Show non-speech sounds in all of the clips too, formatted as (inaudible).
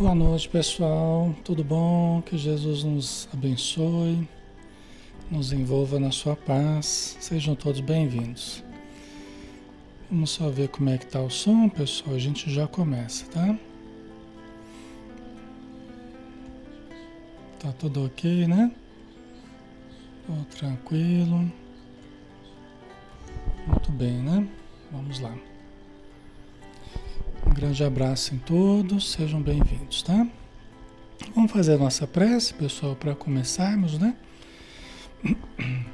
Boa noite, pessoal. Tudo bom? Que Jesus nos abençoe, nos envolva na sua paz. Sejam todos bem-vindos. Vamos só ver como é que tá o som, pessoal. A gente já começa, tá? Tá tudo ok, né? Tudo tranquilo. Muito bem, né? Vamos lá. Grande abraço em todos, sejam bem-vindos, tá? Vamos fazer a nossa prece, pessoal, para começarmos, né? (clears throat)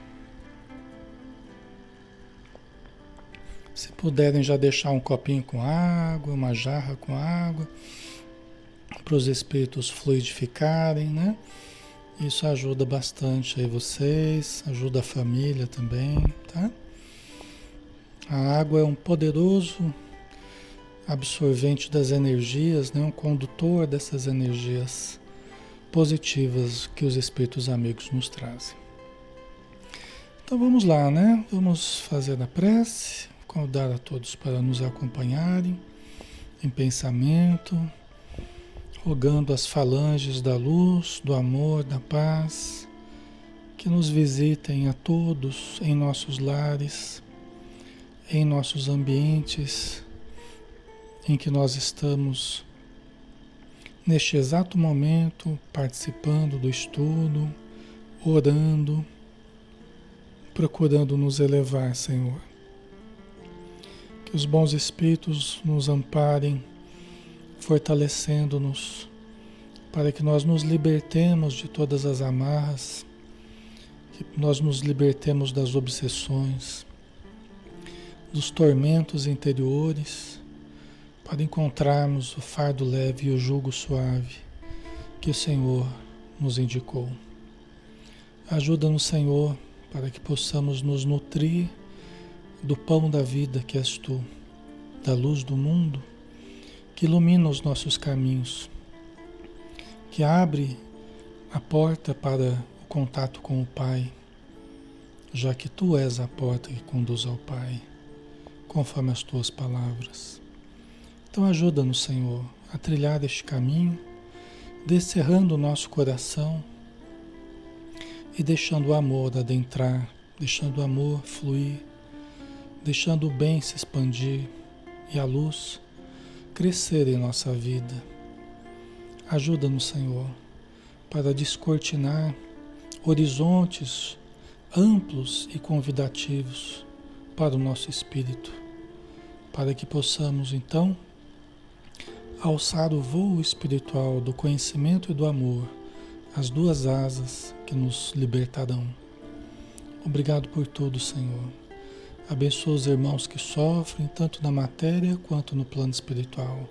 Se puderem já deixar um copinho com água, uma jarra com água, para os espíritos fluidificarem, né? Isso ajuda bastante aí vocês, ajuda a família também, tá? A água é um poderoso absorvente das energias, né? um condutor dessas energias positivas que os espíritos amigos nos trazem. Então vamos lá, né? Vamos fazer a prece, convidar a todos para nos acompanharem em pensamento, rogando as falanges da luz, do amor, da paz, que nos visitem a todos em nossos lares, em nossos ambientes em que nós estamos neste exato momento participando do estudo, orando, procurando nos elevar, Senhor. Que os bons espíritos nos amparem, fortalecendo-nos, para que nós nos libertemos de todas as amarras, que nós nos libertemos das obsessões, dos tormentos interiores para encontrarmos o fardo leve e o jugo suave que o Senhor nos indicou. Ajuda-nos, Senhor, para que possamos nos nutrir do pão da vida que és tu, da luz do mundo, que ilumina os nossos caminhos, que abre a porta para o contato com o Pai, já que tu és a porta que conduz ao Pai, conforme as tuas palavras. Então ajuda-nos, Senhor, a trilhar este caminho, descerrando o nosso coração e deixando o amor adentrar, deixando o amor fluir, deixando o bem se expandir e a luz crescer em nossa vida. Ajuda-nos, Senhor, para descortinar horizontes amplos e convidativos para o nosso espírito, para que possamos então alçar o voo espiritual do conhecimento e do amor, as duas asas que nos libertarão. Obrigado por tudo, Senhor. Abençoa os irmãos que sofrem, tanto na matéria quanto no plano espiritual.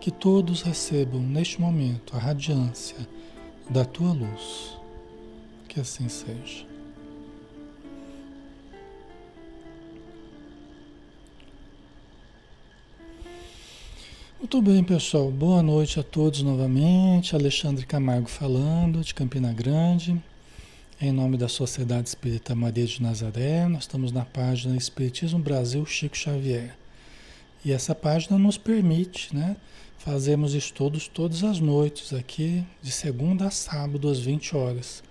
Que todos recebam neste momento a radiância da tua luz. Que assim seja. Muito bem, pessoal. Boa noite a todos novamente. Alexandre Camargo falando, de Campina Grande, em nome da Sociedade Espírita Maria de Nazaré. Nós estamos na página Espiritismo Brasil Chico Xavier. E essa página nos permite, né, fazermos estudos todas as noites aqui, de segunda a sábado, às 20 horas.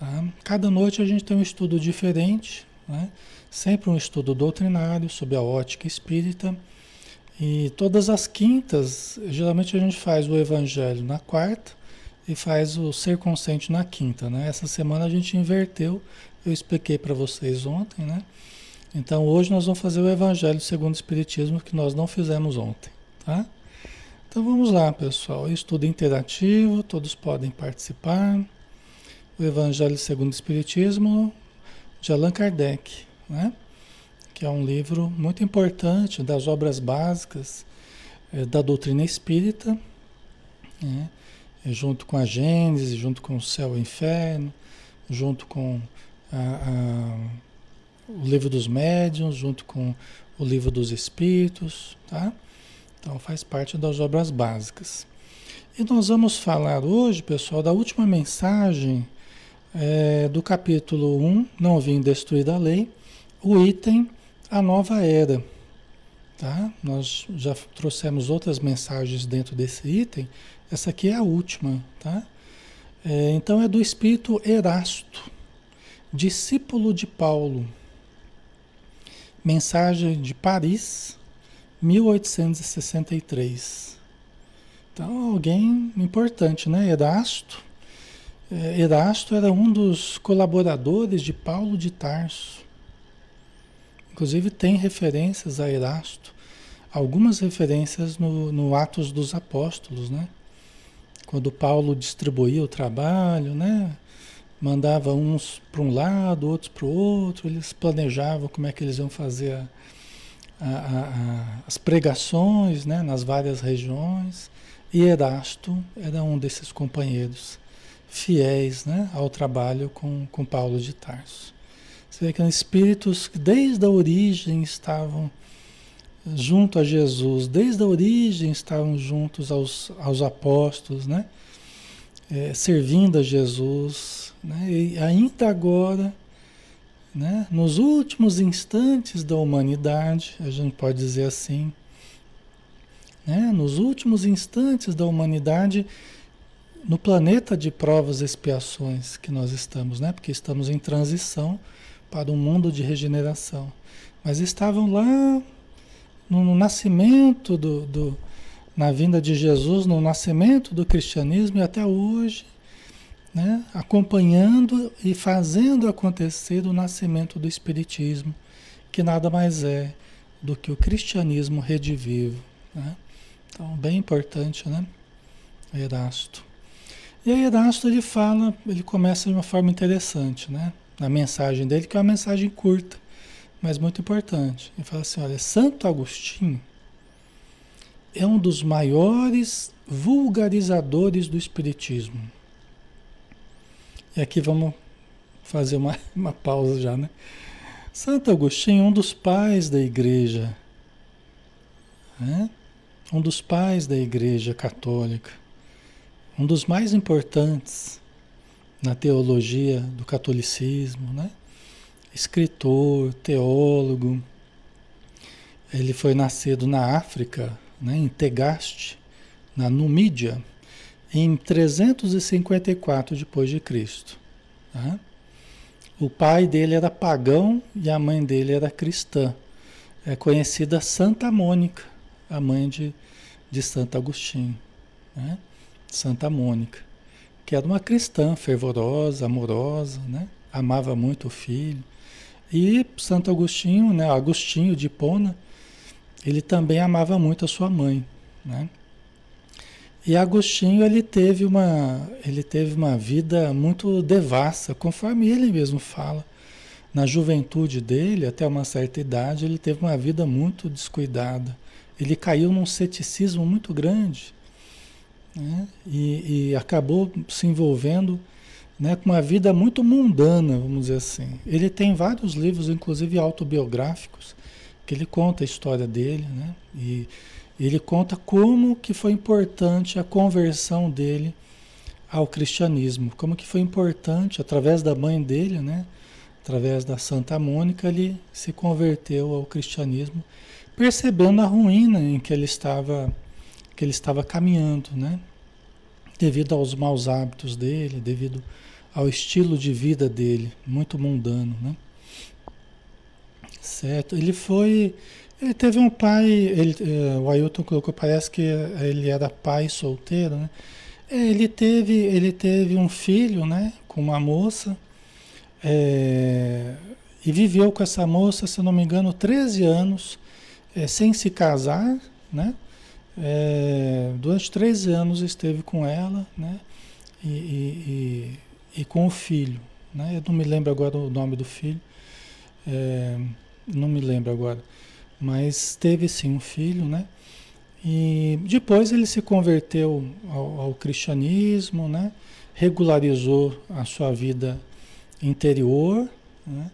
Tá? Cada noite a gente tem um estudo diferente, né? sempre um estudo doutrinário sob a ótica espírita e todas as quintas, geralmente a gente faz o evangelho na quarta e faz o ser consciente na quinta, né? Essa semana a gente inverteu, eu expliquei para vocês ontem, né? Então hoje nós vamos fazer o evangelho segundo o espiritismo que nós não fizemos ontem, tá? Então vamos lá, pessoal. Estudo interativo, todos podem participar. O evangelho segundo o espiritismo de Allan Kardec, né? Que é um livro muito importante das obras básicas é, da doutrina espírita, né? é, junto com a Gênesis, junto com o céu e o inferno, junto com a, a, o livro dos médiuns, junto com o livro dos espíritos, tá? Então faz parte das obras básicas. E nós vamos falar hoje, pessoal, da última mensagem é, do capítulo 1, Não Vim Destruir a Lei, o item a nova era. Tá? Nós já trouxemos outras mensagens dentro desse item. Essa aqui é a última, tá? É, então é do espírito Erasto, discípulo de Paulo. Mensagem de Paris, 1863. Então, alguém importante, né? Erasto. É, Erasto era um dos colaboradores de Paulo de Tarso. Inclusive tem referências a Erasto, algumas referências no, no Atos dos Apóstolos, né? Quando Paulo distribuía o trabalho, né? Mandava uns para um lado, outros para o outro, eles planejavam como é que eles iam fazer a, a, a, as pregações né? nas várias regiões. E Erasto era um desses companheiros fiéis né? ao trabalho com, com Paulo de Tarso. Você vê que eram espíritos que desde a origem estavam junto a Jesus, desde a origem estavam juntos aos, aos apóstolos, né? É, servindo a Jesus, né? e ainda agora, né? nos últimos instantes da humanidade, a gente pode dizer assim, né? nos últimos instantes da humanidade, no planeta de provas e expiações que nós estamos, né? porque estamos em transição para um mundo de regeneração. Mas estavam lá no, nascimento do, do, na vinda de Jesus, no nascimento do cristianismo e até hoje, né, acompanhando e fazendo acontecer o nascimento do espiritismo, que nada mais é do que o cristianismo redivivo. Né? Então, bem importante, né? Erasto. E aí Erasto ele fala, ele começa de uma forma interessante, né? Na mensagem dele, que é uma mensagem curta, mas muito importante. Ele fala assim: olha, Santo Agostinho é um dos maiores vulgarizadores do Espiritismo. E aqui vamos fazer uma, (laughs) uma pausa já, né? Santo Agostinho, um dos pais da igreja, né? um dos pais da igreja católica, um dos mais importantes na teologia do catolicismo, né? escritor, teólogo. Ele foi nascido na África, né, em Tegaste, na Numídia, em 354 depois de Cristo. Tá? O pai dele era pagão e a mãe dele era cristã. É conhecida Santa Mônica, a mãe de, de Santo Agostinho. Né? Santa Mônica que era uma cristã fervorosa, amorosa, né? amava muito o filho. E Santo Agostinho, né? Agostinho de Hipona, ele também amava muito a sua mãe. Né? E Agostinho ele teve, uma, ele teve uma vida muito devassa, conforme ele mesmo fala. Na juventude dele, até uma certa idade, ele teve uma vida muito descuidada. Ele caiu num ceticismo muito grande né? e, e, acabou se envolvendo né, com uma vida muito mundana, vamos dizer assim. Ele tem vários livros, inclusive autobiográficos, que ele conta a história dele, né? E ele conta como que foi importante a conversão dele ao cristianismo, como que foi importante através da mãe dele, né? Através da Santa Mônica, ele se converteu ao cristianismo, percebendo a ruína em que ele estava que ele estava caminhando, né? Devido aos maus hábitos dele, devido ao estilo de vida dele, muito mundano, né? Certo? Ele foi, ele teve um pai, ele, eh, o Ailton colocou, parece que ele era pai solteiro, né? Ele teve, ele teve um filho, né? Com uma moça, é, e viveu com essa moça, se não me engano, 13 anos, é, sem se casar, né? É, durante 13 anos esteve com ela, né? E, e, e, e, com o filho, né? Eu não me lembro agora o nome do filho, é, não me lembro agora, mas teve sim um filho, né? E depois ele se converteu ao, ao cristianismo, né? Regularizou a sua vida interior, né?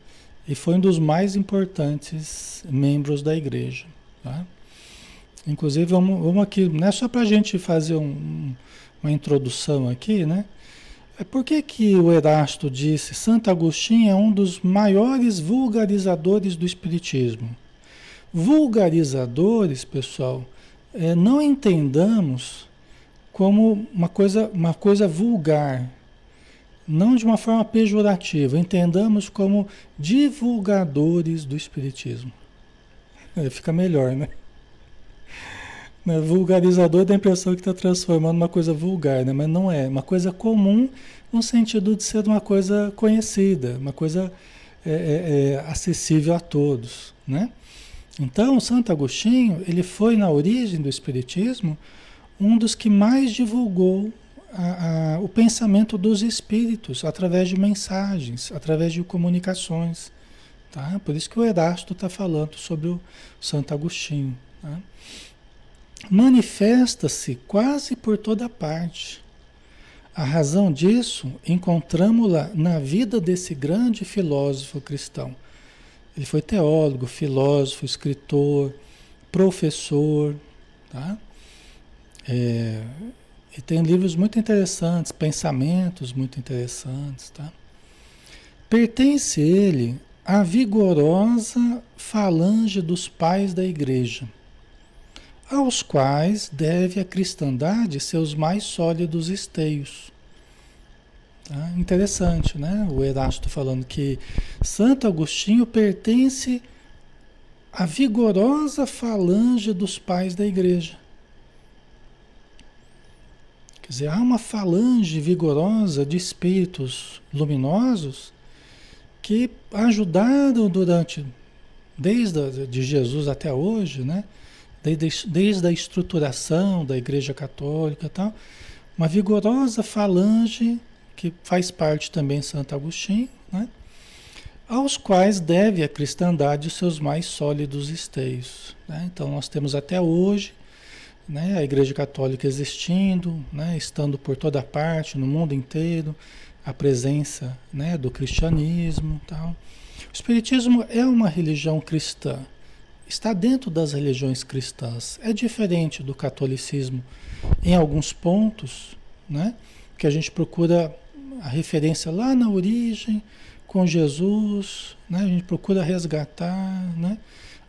E foi um dos mais importantes membros da igreja, tá? Inclusive, vamos, vamos aqui, não é só para a gente fazer um, uma introdução aqui, né? É por que, que o Erasto disse Santo Agostinho é um dos maiores vulgarizadores do Espiritismo? vulgarizadores, pessoal, é, não entendamos como uma coisa, uma coisa vulgar, não de uma forma pejorativa, entendamos como divulgadores do Espiritismo. É, (laughs) fica melhor, né? Né? Vulgarizador dá a impressão que está transformando uma coisa vulgar, né? mas não é. Uma coisa comum no sentido de ser uma coisa conhecida, uma coisa é, é, é acessível a todos. Né? Então, Santo Agostinho, ele foi na origem do Espiritismo um dos que mais divulgou a, a, o pensamento dos espíritos através de mensagens, através de comunicações. Tá? Por isso que o Erasto está falando sobre o Santo Agostinho. Tá? Manifesta-se quase por toda parte. A razão disso encontramos-la na vida desse grande filósofo cristão. Ele foi teólogo, filósofo, escritor, professor, tá? É, e tem livros muito interessantes, pensamentos muito interessantes, tá? Pertence ele à vigorosa falange dos pais da igreja, aos quais deve a cristandade seus mais sólidos esteios. Tá? Interessante, né? O Erasto falando que Santo Agostinho pertence à vigorosa falange dos pais da igreja. Quer dizer, há uma falange vigorosa de espíritos luminosos que ajudaram durante, desde de Jesus até hoje, né? Desde, desde a estruturação da Igreja Católica tal, uma vigorosa falange que faz parte também Santo Agostinho, né? aos quais deve a cristandade os seus mais sólidos esteios. Né? Então nós temos até hoje né, a Igreja Católica existindo, né, estando por toda parte, no mundo inteiro, a presença né, do cristianismo. Tal. O Espiritismo é uma religião cristã, está dentro das religiões cristãs. É diferente do catolicismo em alguns pontos, né, que a gente procura a referência lá na origem, com Jesus, né, a gente procura resgatar né,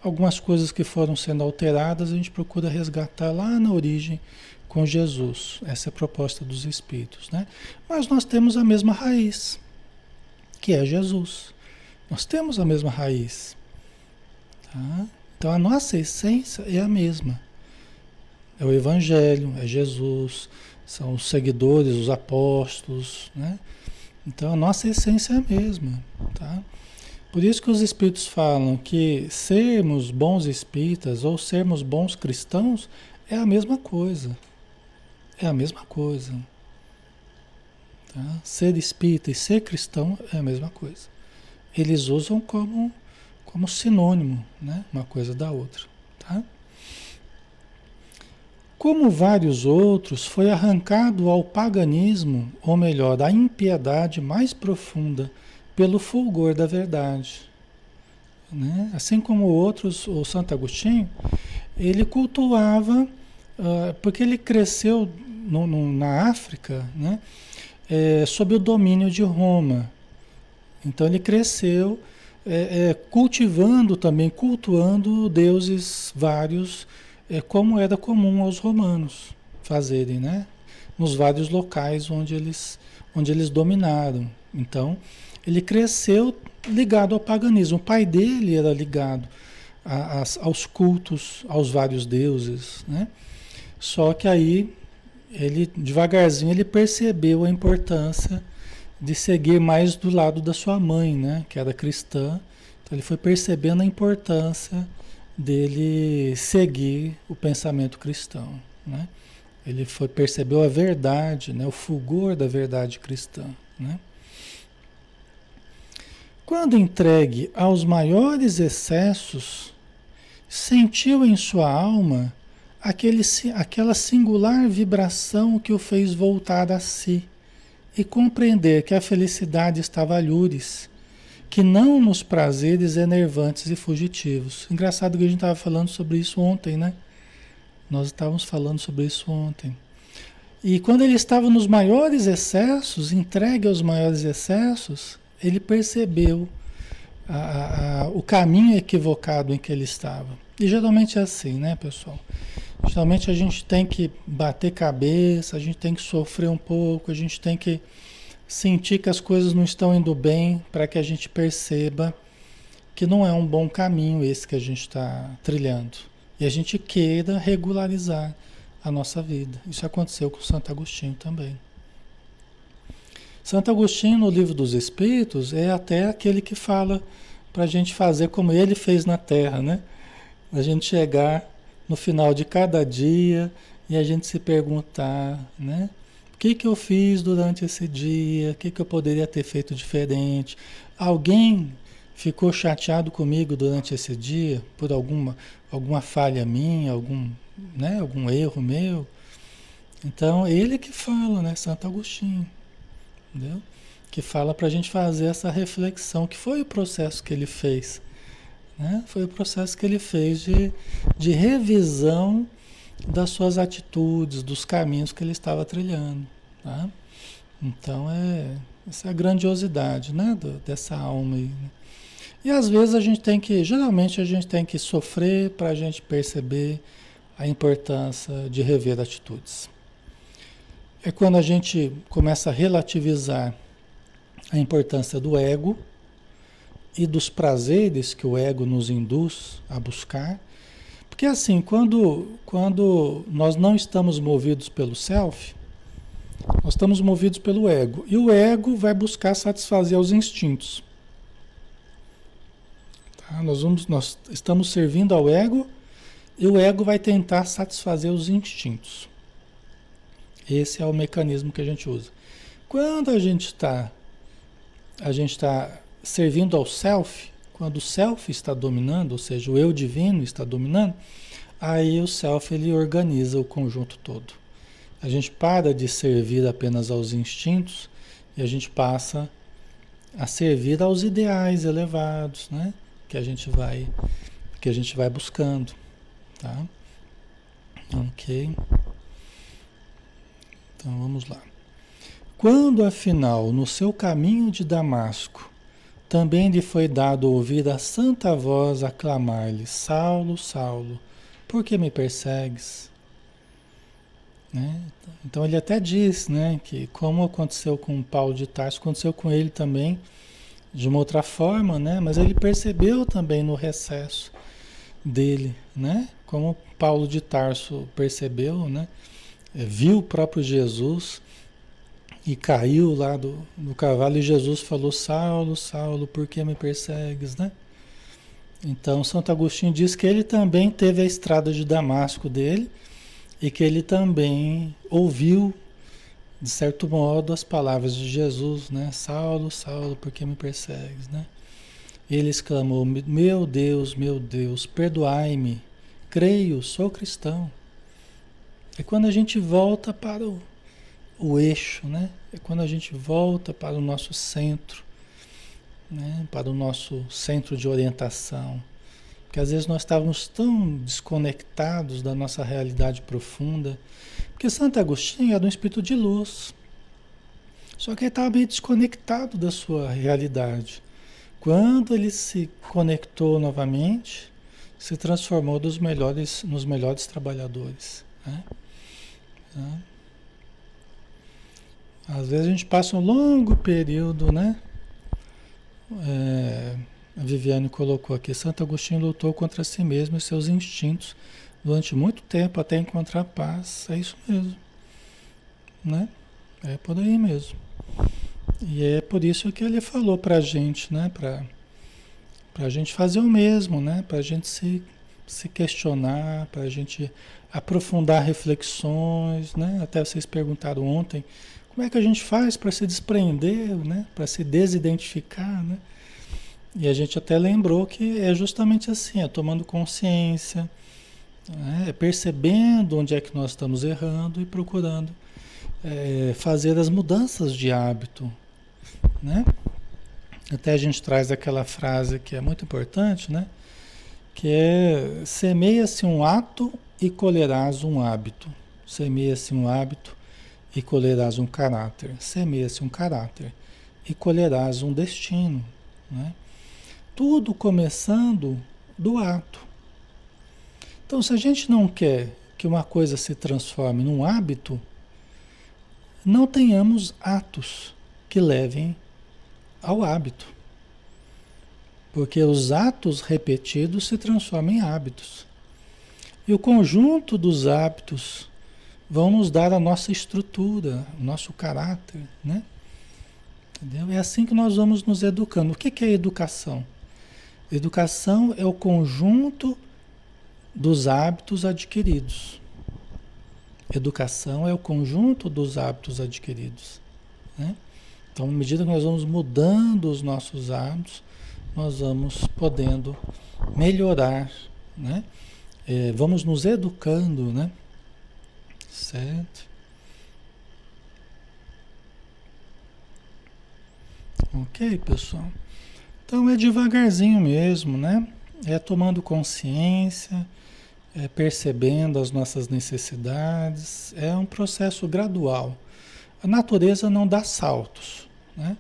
algumas coisas que foram sendo alteradas, a gente procura resgatar lá na origem com Jesus. Essa é a proposta dos Espíritos. Né? Mas nós temos a mesma raiz, que é Jesus. Nós temos a mesma raiz. Tá? Então a nossa essência é a mesma. É o Evangelho, é Jesus, são os seguidores, os apóstolos. Né? Então a nossa essência é a mesma. Tá? Por isso que os espíritos falam que sermos bons espíritas ou sermos bons cristãos é a mesma coisa. É a mesma coisa. Tá? Ser espírita e ser cristão é a mesma coisa. Eles usam como, como sinônimo, né? uma coisa da outra. Tá? Como vários outros, foi arrancado ao paganismo, ou melhor, à impiedade mais profunda, pelo fulgor da verdade. Né? Assim como outros, o Santo Agostinho, ele cultuava, uh, porque ele cresceu no, no, na África, né? É, sob o domínio de Roma. Então ele cresceu é, é, cultivando também, cultuando deuses vários, é, como era comum aos romanos fazerem, né? Nos vários locais onde eles, onde eles dominaram. Então ele cresceu ligado ao paganismo. O pai dele era ligado a, a, aos cultos, aos vários deuses, né? Só que aí ele devagarzinho ele percebeu a importância de seguir mais do lado da sua mãe, né, que era cristã. Então ele foi percebendo a importância dele seguir o pensamento cristão, né? Ele foi percebeu a verdade, né, o fulgor da verdade cristã, né? Quando entregue aos maiores excessos, sentiu em sua alma aquele, aquela singular vibração que o fez voltar a si e compreender que a felicidade estava a lures, que não nos prazeres enervantes e fugitivos. Engraçado que a gente estava falando sobre isso ontem, né? Nós estávamos falando sobre isso ontem. E quando ele estava nos maiores excessos, entregue aos maiores excessos, ele percebeu a, a, o caminho equivocado em que ele estava. E geralmente é assim, né, pessoal? Geralmente a gente tem que bater cabeça, a gente tem que sofrer um pouco, a gente tem que sentir que as coisas não estão indo bem para que a gente perceba que não é um bom caminho esse que a gente está trilhando. E a gente queira regularizar a nossa vida. Isso aconteceu com Santo Agostinho também. Santo Agostinho, no livro dos Espíritos, é até aquele que fala para a gente fazer como ele fez na Terra, né? A gente chegar no final de cada dia e a gente se perguntar, né? O que, que eu fiz durante esse dia? O que, que eu poderia ter feito diferente? Alguém ficou chateado comigo durante esse dia por alguma, alguma falha minha, algum, né, algum erro meu? Então, ele que fala, né? Santo Agostinho, entendeu? Que fala para a gente fazer essa reflexão, que foi o processo que ele fez. Né? Foi o processo que ele fez de, de revisão das suas atitudes, dos caminhos que ele estava trilhando. Tá? Então é essa é a grandiosidade né? Do, dessa alma aí. Né? E às vezes a gente tem que, geralmente a gente tem que sofrer para a gente perceber a importância de rever atitudes. É quando a gente começa a relativizar a importância do ego e dos prazeres que o ego nos induz a buscar porque assim, quando, quando nós não estamos movidos pelo self, nós estamos movidos pelo ego. E o ego vai buscar satisfazer os instintos. Tá? Nós, vamos, nós estamos servindo ao ego e o ego vai tentar satisfazer os instintos. Esse é o mecanismo que a gente usa. Quando a gente está a gente está servindo ao self, quando o self está dominando, ou seja, o eu divino está dominando, aí o self ele organiza o conjunto todo. A gente para de servir apenas aos instintos e a gente passa a servir aos ideais elevados, né? Que a gente vai que a gente vai buscando, tá? OK. Então vamos lá. Quando afinal no seu caminho de Damasco também lhe foi dado ouvir a santa voz a clamar-lhe: Saulo, Saulo, por que me persegues? Né? Então ele até diz né, que, como aconteceu com Paulo de Tarso, aconteceu com ele também de uma outra forma, né? mas ele percebeu também no recesso dele, né? como Paulo de Tarso percebeu, né? viu o próprio Jesus e caiu lá do, do cavalo e Jesus falou: Saulo, Saulo, por que me persegues, né? Então, Santo Agostinho diz que ele também teve a estrada de Damasco dele e que ele também ouviu, de certo modo, as palavras de Jesus, né? Saulo, Saulo, por que me persegues, né? Ele exclamou: Meu Deus, meu Deus, perdoai-me, creio, sou cristão. É quando a gente volta para o o eixo, né? É quando a gente volta para o nosso centro, né? para o nosso centro de orientação. Porque às vezes nós estávamos tão desconectados da nossa realidade profunda. Porque Santo Agostinho era um espírito de luz. Só que ele estava meio desconectado da sua realidade. Quando ele se conectou novamente, se transformou dos melhores, nos melhores trabalhadores. Né? Tá? Às vezes a gente passa um longo período, né? É, a Viviane colocou aqui, Santo Agostinho lutou contra si mesmo e seus instintos durante muito tempo até encontrar paz. É isso mesmo. Né? É por aí mesmo. E é por isso que ele falou pra gente, né? Pra, pra gente fazer o mesmo, né? Pra gente se, se questionar, pra gente aprofundar reflexões, né? Até vocês perguntaram ontem como é que a gente faz para se desprender, né? para se desidentificar? Né? E a gente até lembrou que é justamente assim, é tomando consciência, né? é percebendo onde é que nós estamos errando e procurando é, fazer as mudanças de hábito. Né? Até a gente traz aquela frase que é muito importante, né? que é semeia-se um ato e colherás um hábito. Semeia-se um hábito e colherás um caráter. Semeia-se um caráter e colherás um destino. Né? Tudo começando do ato. Então, se a gente não quer que uma coisa se transforme num hábito, não tenhamos atos que levem ao hábito. Porque os atos repetidos se transformam em hábitos. E o conjunto dos hábitos vão nos dar a nossa estrutura, o nosso caráter, né? Entendeu? É assim que nós vamos nos educando. O que é educação? Educação é o conjunto dos hábitos adquiridos. Educação é o conjunto dos hábitos adquiridos. Né? Então, à medida que nós vamos mudando os nossos hábitos, nós vamos podendo melhorar, né? É, vamos nos educando, né? Certo? Ok, pessoal? Então é devagarzinho mesmo, né? É tomando consciência, é percebendo as nossas necessidades. É um processo gradual. A natureza não dá saltos, né?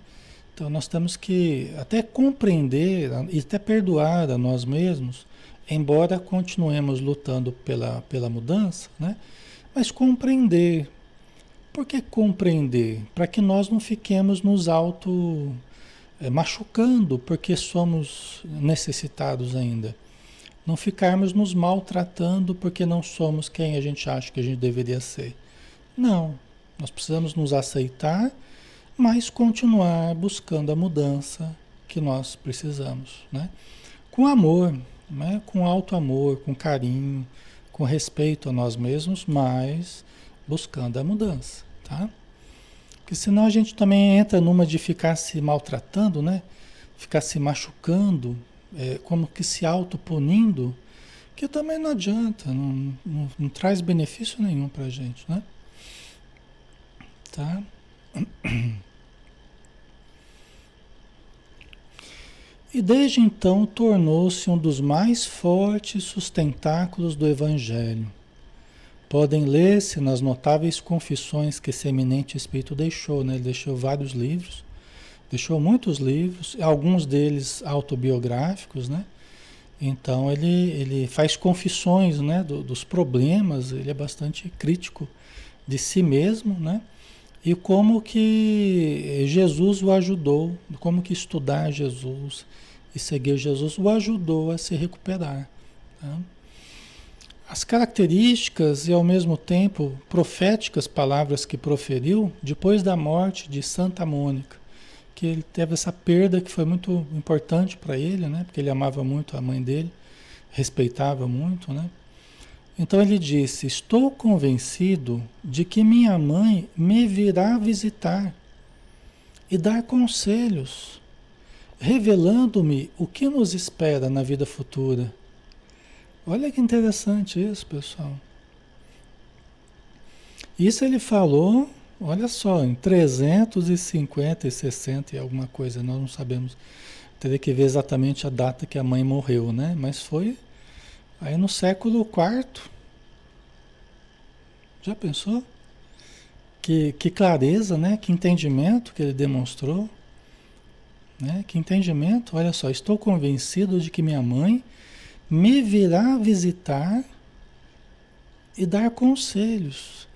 Então nós temos que até compreender e até perdoar a nós mesmos, embora continuemos lutando pela, pela mudança, né? Mas compreender. Por que compreender? Para que nós não fiquemos nos auto é, machucando porque somos necessitados ainda. Não ficarmos nos maltratando porque não somos quem a gente acha que a gente deveria ser. Não. Nós precisamos nos aceitar, mas continuar buscando a mudança que nós precisamos. Né? Com amor, né? com alto amor, com carinho, com respeito a nós mesmos, mas buscando a mudança. Tá? Porque senão a gente também entra numa de ficar se maltratando, né? Ficar se machucando, é, como que se autopunindo, que também não adianta, não, não, não traz benefício nenhum pra gente, né? Tá? (clears throat) E desde então tornou-se um dos mais fortes sustentáculos do Evangelho podem ler-se nas notáveis confissões que esse eminente espírito deixou, né? Ele deixou vários livros, deixou muitos livros, alguns deles autobiográficos, né? Então ele, ele faz confissões, né, do, dos problemas, ele é bastante crítico de si mesmo, né? E como que Jesus o ajudou, como que estudar Jesus e seguir Jesus o ajudou a se recuperar. Tá? as características e ao mesmo tempo proféticas palavras que proferiu depois da morte de Santa Mônica, que ele teve essa perda que foi muito importante para ele, né? Porque ele amava muito a mãe dele, respeitava muito, né? Então ele disse: Estou convencido de que minha mãe me virá visitar e dar conselhos, revelando-me o que nos espera na vida futura Olha que interessante isso, pessoal. Isso ele falou, olha só, em 350 e 60 e alguma coisa, nós não sabemos. Teria que ver exatamente a data que a mãe morreu, né? Mas foi aí no século IV. Já pensou? Que, que clareza, né? Que entendimento que ele demonstrou. Né? Que entendimento, olha só, estou convencido de que minha mãe me virá visitar e dar conselhos.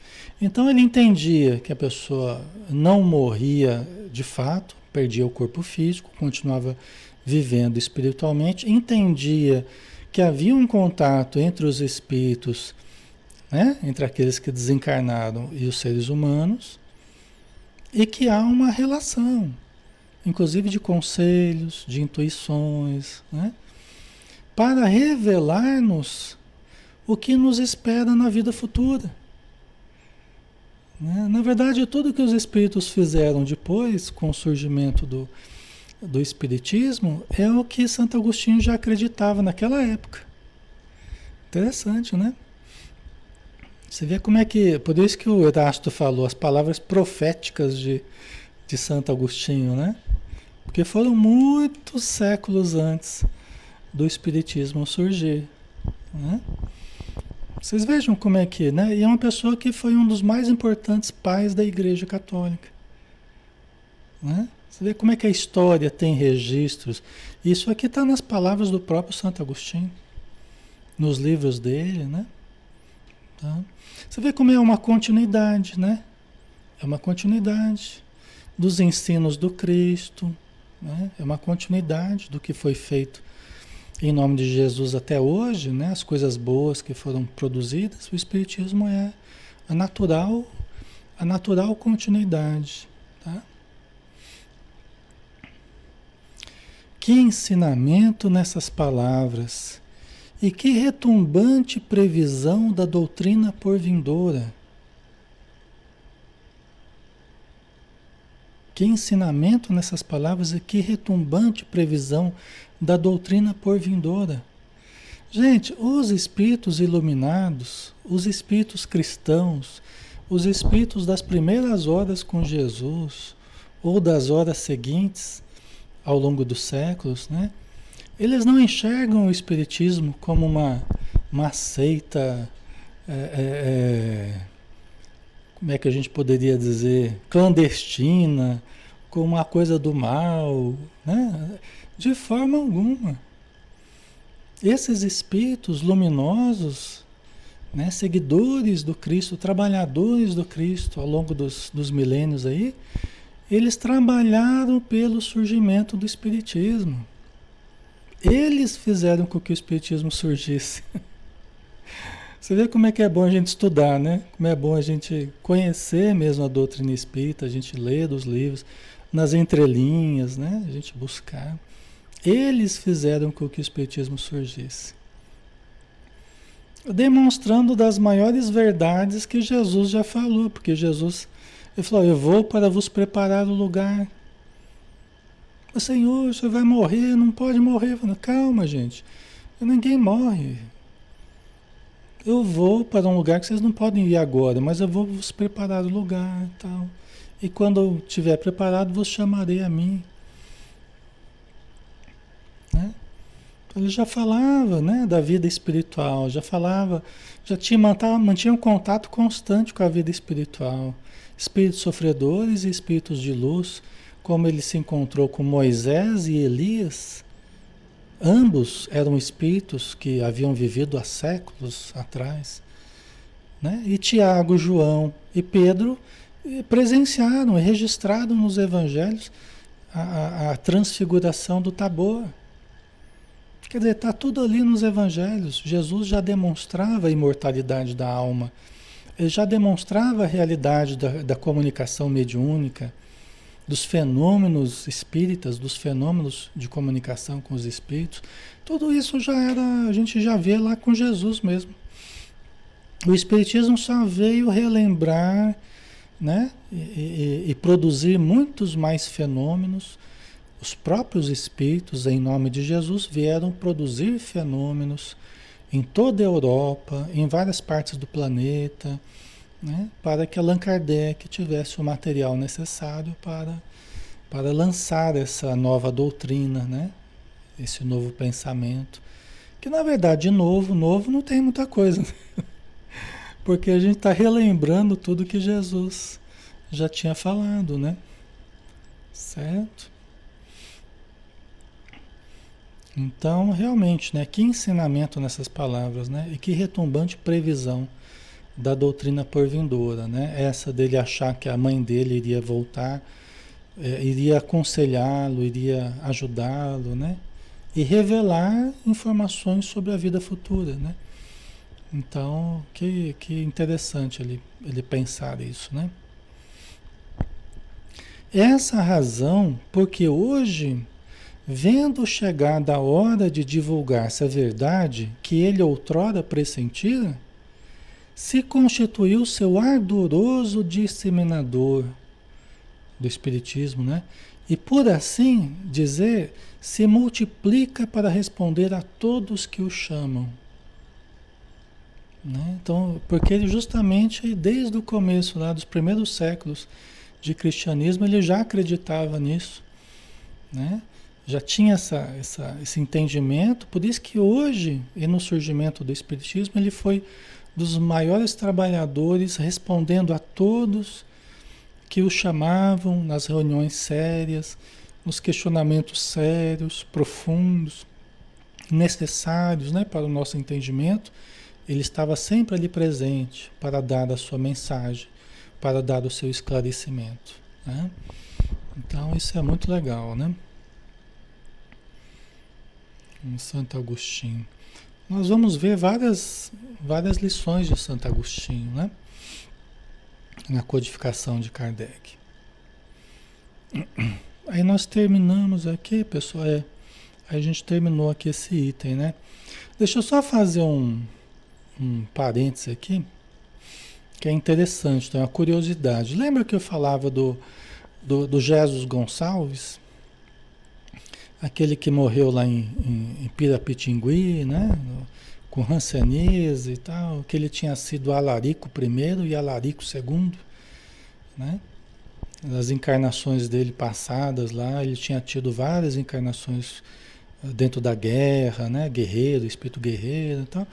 Então ele entendia que a pessoa não morria de fato, perdia o corpo físico, continuava vivendo espiritualmente, entendia que havia um contato entre os espíritos, né, entre aqueles que desencarnaram e os seres humanos, e que há uma relação, inclusive de conselhos, de intuições, né? para revelar-nos o que nos espera na vida futura. Né? Na verdade, tudo que os espíritos fizeram depois, com o surgimento do, do Espiritismo, é o que Santo Agostinho já acreditava naquela época. Interessante, né? Você vê como é que. Por isso que o Erasto falou as palavras proféticas de, de Santo Agostinho, né? Porque foram muitos séculos antes do Espiritismo surgir. Né? Vocês vejam como é que, né? E é uma pessoa que foi um dos mais importantes pais da Igreja Católica. Né? Você vê como é que a história tem registros. Isso aqui está nas palavras do próprio Santo Agostinho. nos livros dele, né? Tá? Você vê como é uma continuidade, né? É uma continuidade dos ensinos do Cristo, né? é uma continuidade do que foi feito em nome de Jesus até hoje, né? as coisas boas que foram produzidas, o Espiritismo é a natural, a natural continuidade. Tá? Que ensinamento nessas palavras e que retumbante previsão da doutrina por vindoura. Que ensinamento nessas palavras e que retumbante previsão da doutrina por vindoura. Gente, os espíritos iluminados, os espíritos cristãos, os espíritos das primeiras horas com Jesus ou das horas seguintes, ao longo dos séculos, né? Eles não enxergam o Espiritismo como uma, uma seita, é, é, é, como é que a gente poderia dizer, clandestina, como uma coisa do mal, né? De forma alguma. Esses espíritos luminosos, né, seguidores do Cristo, trabalhadores do Cristo ao longo dos, dos milênios aí, eles trabalharam pelo surgimento do Espiritismo. Eles fizeram com que o Espiritismo surgisse. (laughs) Você vê como é que é bom a gente estudar, né? Como é bom a gente conhecer mesmo a doutrina espírita, a gente ler dos livros, nas entrelinhas, né? A gente buscar. Eles fizeram com que o Espiritismo surgisse. Demonstrando das maiores verdades que Jesus já falou, porque Jesus ele falou: Eu vou para vos preparar o lugar. O Senhor, você vai morrer, não pode morrer. Falei, Calma, gente. Ninguém morre. Eu vou para um lugar que vocês não podem ir agora, mas eu vou vos preparar o lugar e tal. E quando eu estiver preparado, vos chamarei a mim. Né? Ele já falava né, da vida espiritual, já falava, já tinha, mantinha um contato constante com a vida espiritual espíritos sofredores e espíritos de luz, como ele se encontrou com Moisés e Elias. Ambos eram espíritos que haviam vivido há séculos atrás. Né? E Tiago, João e Pedro eh, presenciaram e registraram nos evangelhos a, a, a transfiguração do Tabor. Quer dizer, está tudo ali nos evangelhos. Jesus já demonstrava a imortalidade da alma ele já demonstrava a realidade da, da comunicação mediúnica, dos fenômenos espíritas, dos fenômenos de comunicação com os espíritos. Tudo isso já era, a gente já vê lá com Jesus mesmo. O Espiritismo só veio relembrar né? E, e, e, produzir muitos mais fenômenos. Os próprios espíritos, em nome de Jesus, vieram produzir fenômenos em toda a Europa, em várias partes do planeta, né, para que Allan Kardec tivesse o material necessário para, para lançar essa nova doutrina, né, esse novo pensamento. Que na verdade, de novo, novo não tem muita coisa, né? (laughs) porque a gente está relembrando tudo que Jesus já tinha falado, né? Certo? Então, realmente, né, que ensinamento nessas palavras, né? E que retumbante previsão da doutrina por vindoura, né? Essa dele achar que a mãe dele iria voltar, é, iria aconselhá-lo, iria ajudá-lo, né? E revelar informações sobre a vida futura, né? Então, que, que interessante ele, ele pensar isso, né? Essa razão, porque hoje Vendo chegada a hora de divulgar-se a verdade que ele outrora pressentira, se constituiu seu ardoroso disseminador do Espiritismo, né? E por assim dizer, se multiplica para responder a todos que o chamam. Né? Então, porque ele justamente desde o começo, lá dos primeiros séculos de cristianismo, ele já acreditava nisso, né? já tinha essa, essa, esse entendimento, por isso que hoje, e no surgimento do Espiritismo, ele foi dos maiores trabalhadores, respondendo a todos que o chamavam nas reuniões sérias, nos questionamentos sérios, profundos. necessários né, para o nosso entendimento, ele estava sempre ali presente para dar a sua mensagem, para dar o seu esclarecimento. Né? Então isso é muito legal, né? Em Santo Agostinho. Nós vamos ver várias, várias lições de Santo Agostinho, né? Na codificação de Kardec. (clears throat) Aí nós terminamos aqui, pessoal. É, a gente terminou aqui esse item, né? Deixa eu só fazer um, um parênteses aqui, que é interessante, tem uma curiosidade. Lembra que eu falava do, do, do Jesus Gonçalves? Aquele que morreu lá em, em, em Pirapitingui, né? Com Hanseníase e tal, que ele tinha sido Alarico I e Alarico II, né? das encarnações dele passadas lá, ele tinha tido várias encarnações eh, dentro da guerra, né? Guerreiro, espírito guerreiro e tal.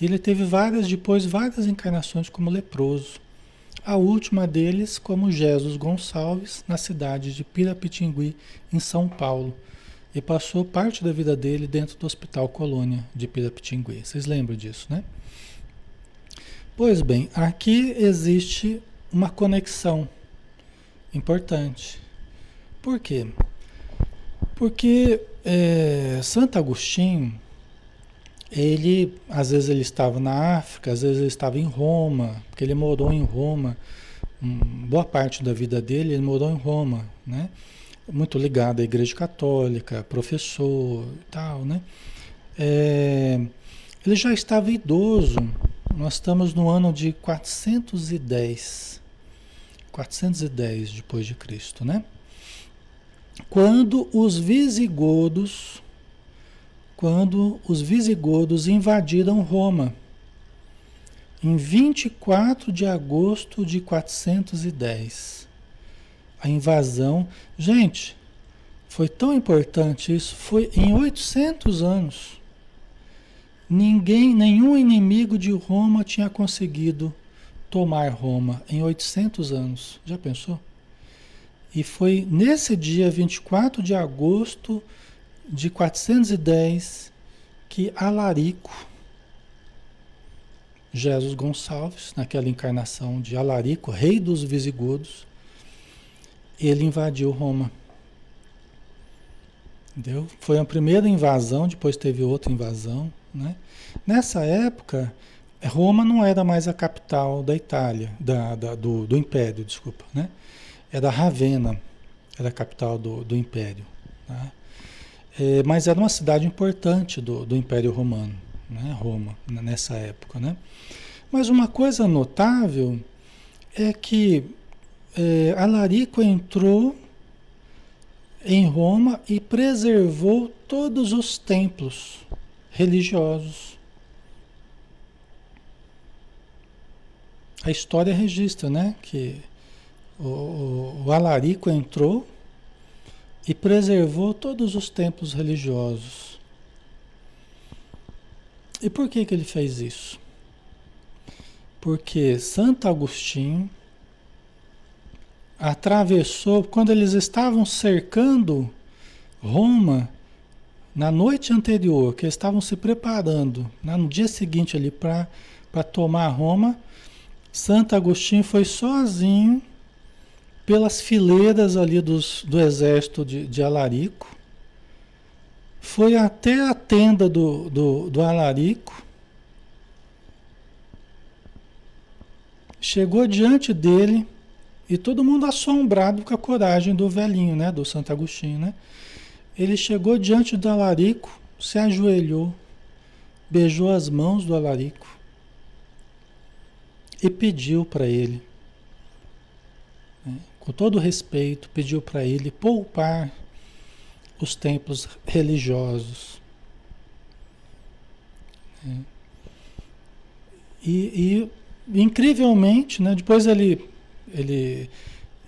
E ele teve várias, depois, várias encarnações como leproso. A última deles como Jesus Gonçalves, na cidade de Pirapitingui, em São Paulo. E passou parte da vida dele dentro do Hospital Colônia de Pirapitingui. Vocês lembram disso, né? Pois bem, aqui existe uma conexão importante. Por quê? Porque é, Santo Agostinho, ele, às vezes ele estava na África, às vezes ele estava em Roma, porque ele morou em Roma, um, boa parte da vida dele ele morou em Roma, né? Muito ligado à Igreja Católica, professor e tal, né? É, ele já estava idoso, nós estamos no ano de 410 410 depois de Cristo, né? Quando os visigodos quando os visigodos invadiram Roma em 24 de agosto de 410. A invasão, gente, foi tão importante isso, foi em 800 anos. Ninguém, nenhum inimigo de Roma tinha conseguido tomar Roma em 800 anos. Já pensou? E foi nesse dia 24 de agosto de 410 que Alarico, Jesus Gonçalves, naquela encarnação de Alarico, rei dos visigodos, ele invadiu Roma. Entendeu? Foi a primeira invasão, depois teve outra invasão. Né? Nessa época, Roma não era mais a capital da Itália, da, da do, do, Império, desculpa, né? Era Ravenna, era a capital do, do Império. Tá? É, mas era uma cidade importante do, do Império Romano, né? Roma, nessa época, né? Mas uma coisa notável é que é, Alarico entrou em Roma e preservou todos os templos religiosos a história registra, né? Que o, o Alarico entrou e preservou todos os templos religiosos. E por que, que ele fez isso? Porque Santo Agostinho atravessou, quando eles estavam cercando Roma, na noite anterior, que eles estavam se preparando, no dia seguinte ali para tomar Roma, Santo Agostinho foi sozinho pelas fileiras ali dos, do exército de, de Alarico, foi até a tenda do, do, do Alarico, chegou diante dele e todo mundo assombrado com a coragem do velhinho, né, do Santo Agostinho, né? Ele chegou diante do Alarico, se ajoelhou, beijou as mãos do Alarico e pediu para ele, né, com todo respeito, pediu para ele poupar os templos religiosos. Né. E, e, incrivelmente, né, depois ele, ele,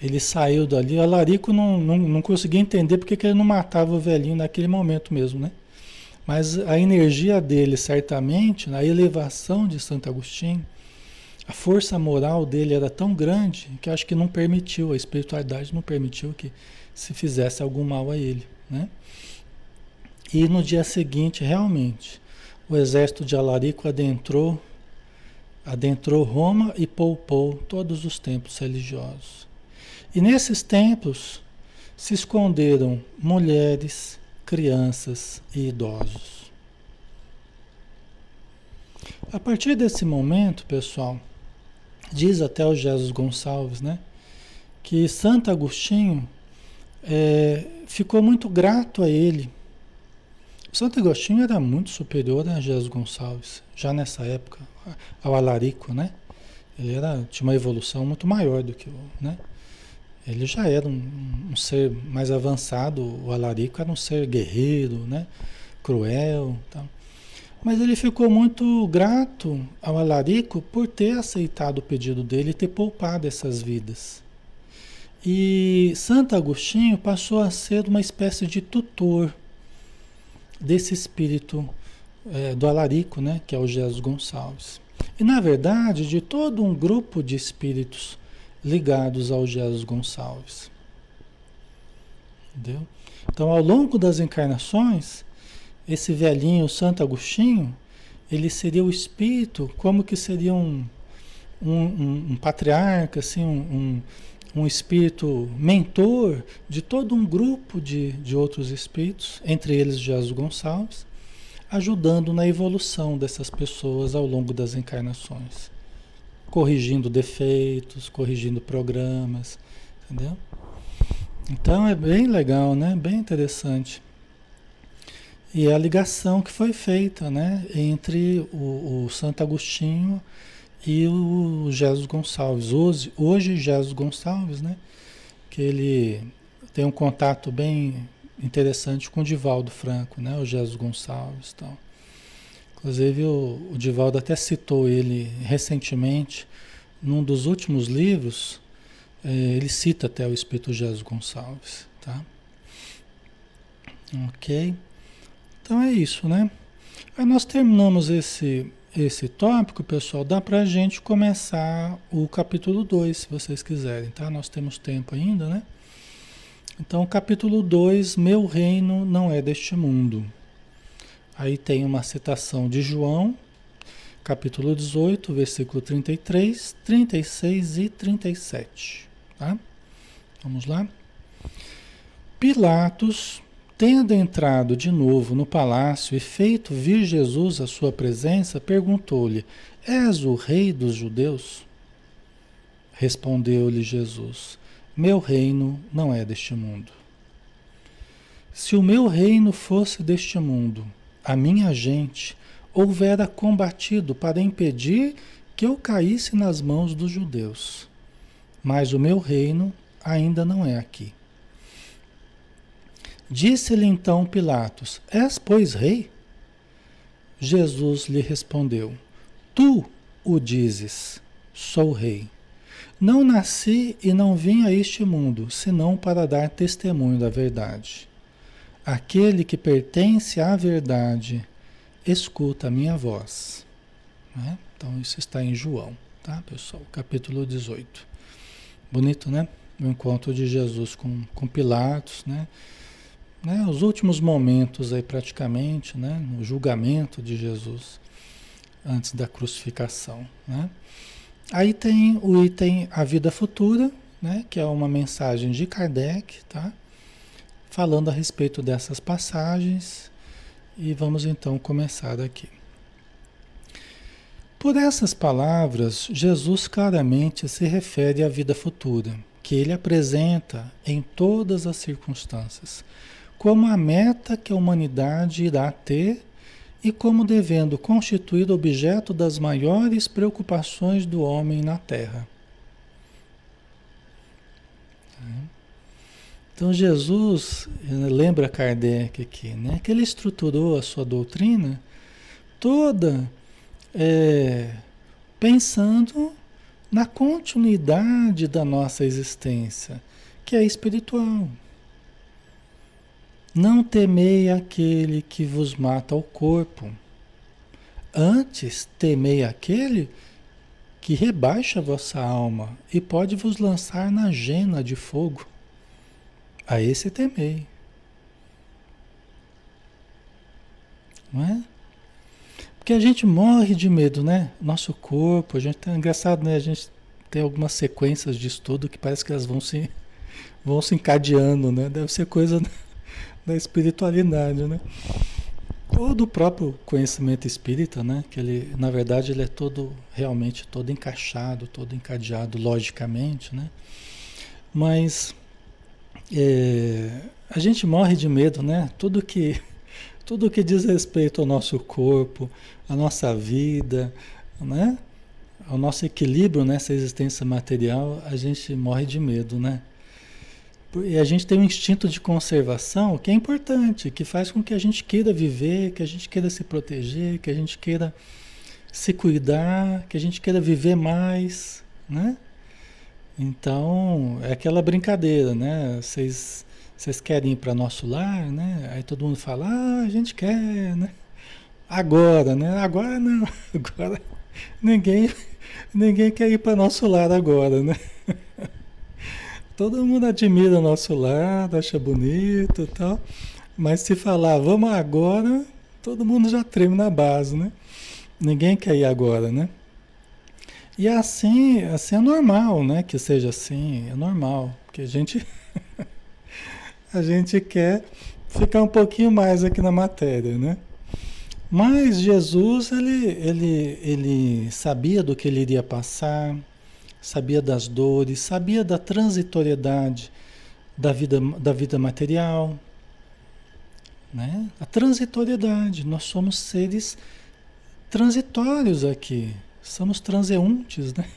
ele saiu dali, Alarico não, não, não conseguia entender porque que ele não matava o velhinho naquele momento mesmo, né? Mas a energia dele, certamente, na elevação de Santo Agostinho, a força moral dele era tão grande que acho que não permitiu, a espiritualidade não permitiu que se fizesse algum mal a ele, né? E no dia seguinte, realmente, o exército de Alarico adentrou, adentrou Roma e poupou todos os templos religiosos. E nesses templos se esconderam mulheres, crianças e idosos. A partir desse momento, pessoal, diz até o Jesus Gonçalves, né, que Santo Agostinho é, ficou muito grato a ele Santo Agostinho era muito superior a Jesus Gonçalves, já nessa época, ao Alarico, né? Ele era, tinha uma evolução muito maior do que o, né? Ele já era um, um, ser mais avançado, o Alarico era um ser guerreiro, né? Cruel, tal. Mas ele ficou muito grato ao Alarico por ter aceitado o pedido dele e ter poupado essas vidas. E Santo Agostinho passou a ser uma espécie de tutor desse espírito é, do Alarico, né, que é o Jesus Gonçalves. E na verdade, de todo um grupo de espíritos ligados ao Jesus Gonçalves. Entendeu? Então, ao longo das encarnações, esse velhinho Santo Agostinho, ele seria o espírito, como que seria um, um, um, um patriarca, assim, um, um espírito mentor de todo um grupo de, de outros espíritos, entre eles Jesus Gonçalves, ajudando na evolução dessas pessoas ao longo das encarnações, corrigindo defeitos, corrigindo programas, entendeu? Então é bem legal, né? Bem interessante. E é a ligação que foi feita, né, entre o, o Santo Agostinho e o Jesus Gonçalves. Hoje, hoje Jesus Gonçalves, né? Que ele tem um contato bem interessante com o Divaldo Franco, né? O Jesus Gonçalves tal. Inclusive o, o Divaldo até citou ele recentemente num dos últimos livros. É, ele cita até o Espírito Jesus Gonçalves, tá? Ok? Então é isso, né? Aí nós terminamos esse esse tópico, pessoal, dá para a gente começar o capítulo 2, se vocês quiserem, tá? Nós temos tempo ainda, né? Então, capítulo 2, meu reino não é deste mundo. Aí tem uma citação de João, capítulo 18, versículo 33, 36 e 37, tá? Vamos lá? Pilatos Tendo entrado de novo no palácio e feito vir Jesus à sua presença, perguntou-lhe: És o rei dos judeus? Respondeu-lhe Jesus: Meu reino não é deste mundo. Se o meu reino fosse deste mundo, a minha gente houvera combatido para impedir que eu caísse nas mãos dos judeus. Mas o meu reino ainda não é aqui. Disse-lhe então Pilatos: És, pois, rei? Jesus lhe respondeu: Tu o dizes, sou rei. Não nasci e não vim a este mundo, senão para dar testemunho da verdade. Aquele que pertence à verdade, escuta a minha voz. Né? Então, isso está em João, tá, pessoal? Capítulo 18. Bonito, né? O encontro de Jesus com, com Pilatos, né? né, os últimos momentos aí praticamente, né, no julgamento de Jesus antes da crucificação, né? Aí tem o item a vida futura, né, que é uma mensagem de Kardec, tá? Falando a respeito dessas passagens e vamos então começar aqui. Por essas palavras, Jesus claramente se refere à vida futura, que ele apresenta em todas as circunstâncias como a meta que a humanidade irá ter e como devendo constituir objeto das maiores preocupações do homem na Terra. Então Jesus, lembra Kardec aqui, né, que ele estruturou a sua doutrina toda é, pensando na continuidade da nossa existência, que é espiritual. Não temei aquele que vos mata o corpo. Antes temei aquele que rebaixa vossa alma e pode vos lançar na jena de fogo. A esse temei. não é? Porque a gente morre de medo, né? Nosso corpo, a gente é engraçado, né? A gente tem algumas sequências de estudo que parece que elas vão se vão se encadeando, né? Deve ser coisa da espiritualidade, né? Ou do próprio conhecimento espírita, né? Que ele, na verdade, ele é todo realmente todo encaixado, todo encadeado logicamente, né? Mas é, a gente morre de medo, né? Tudo que (laughs) tudo que diz respeito ao nosso corpo, à nossa vida, né? Ao nosso equilíbrio nessa existência material, a gente morre de medo, né? E a gente tem um instinto de conservação que é importante, que faz com que a gente queira viver, que a gente queira se proteger, que a gente queira se cuidar, que a gente queira viver mais, né? Então, é aquela brincadeira, né? Vocês, vocês querem ir para nosso lar, né? Aí todo mundo fala, ah, a gente quer, né? Agora, né? Agora não, (laughs) agora ninguém, ninguém quer ir para nosso lar agora, né? Todo mundo admira o nosso lar, acha bonito e tal. Mas se falar, vamos agora, todo mundo já treme na base, né? Ninguém quer ir agora, né? E assim, assim é normal, né? Que seja assim, é normal. Porque a gente, (laughs) a gente quer ficar um pouquinho mais aqui na matéria, né? Mas Jesus, ele, ele, ele sabia do que ele iria passar, sabia das dores, sabia da transitoriedade da vida, da vida material. Né? A transitoriedade, nós somos seres transitórios aqui, somos transeuntes, né?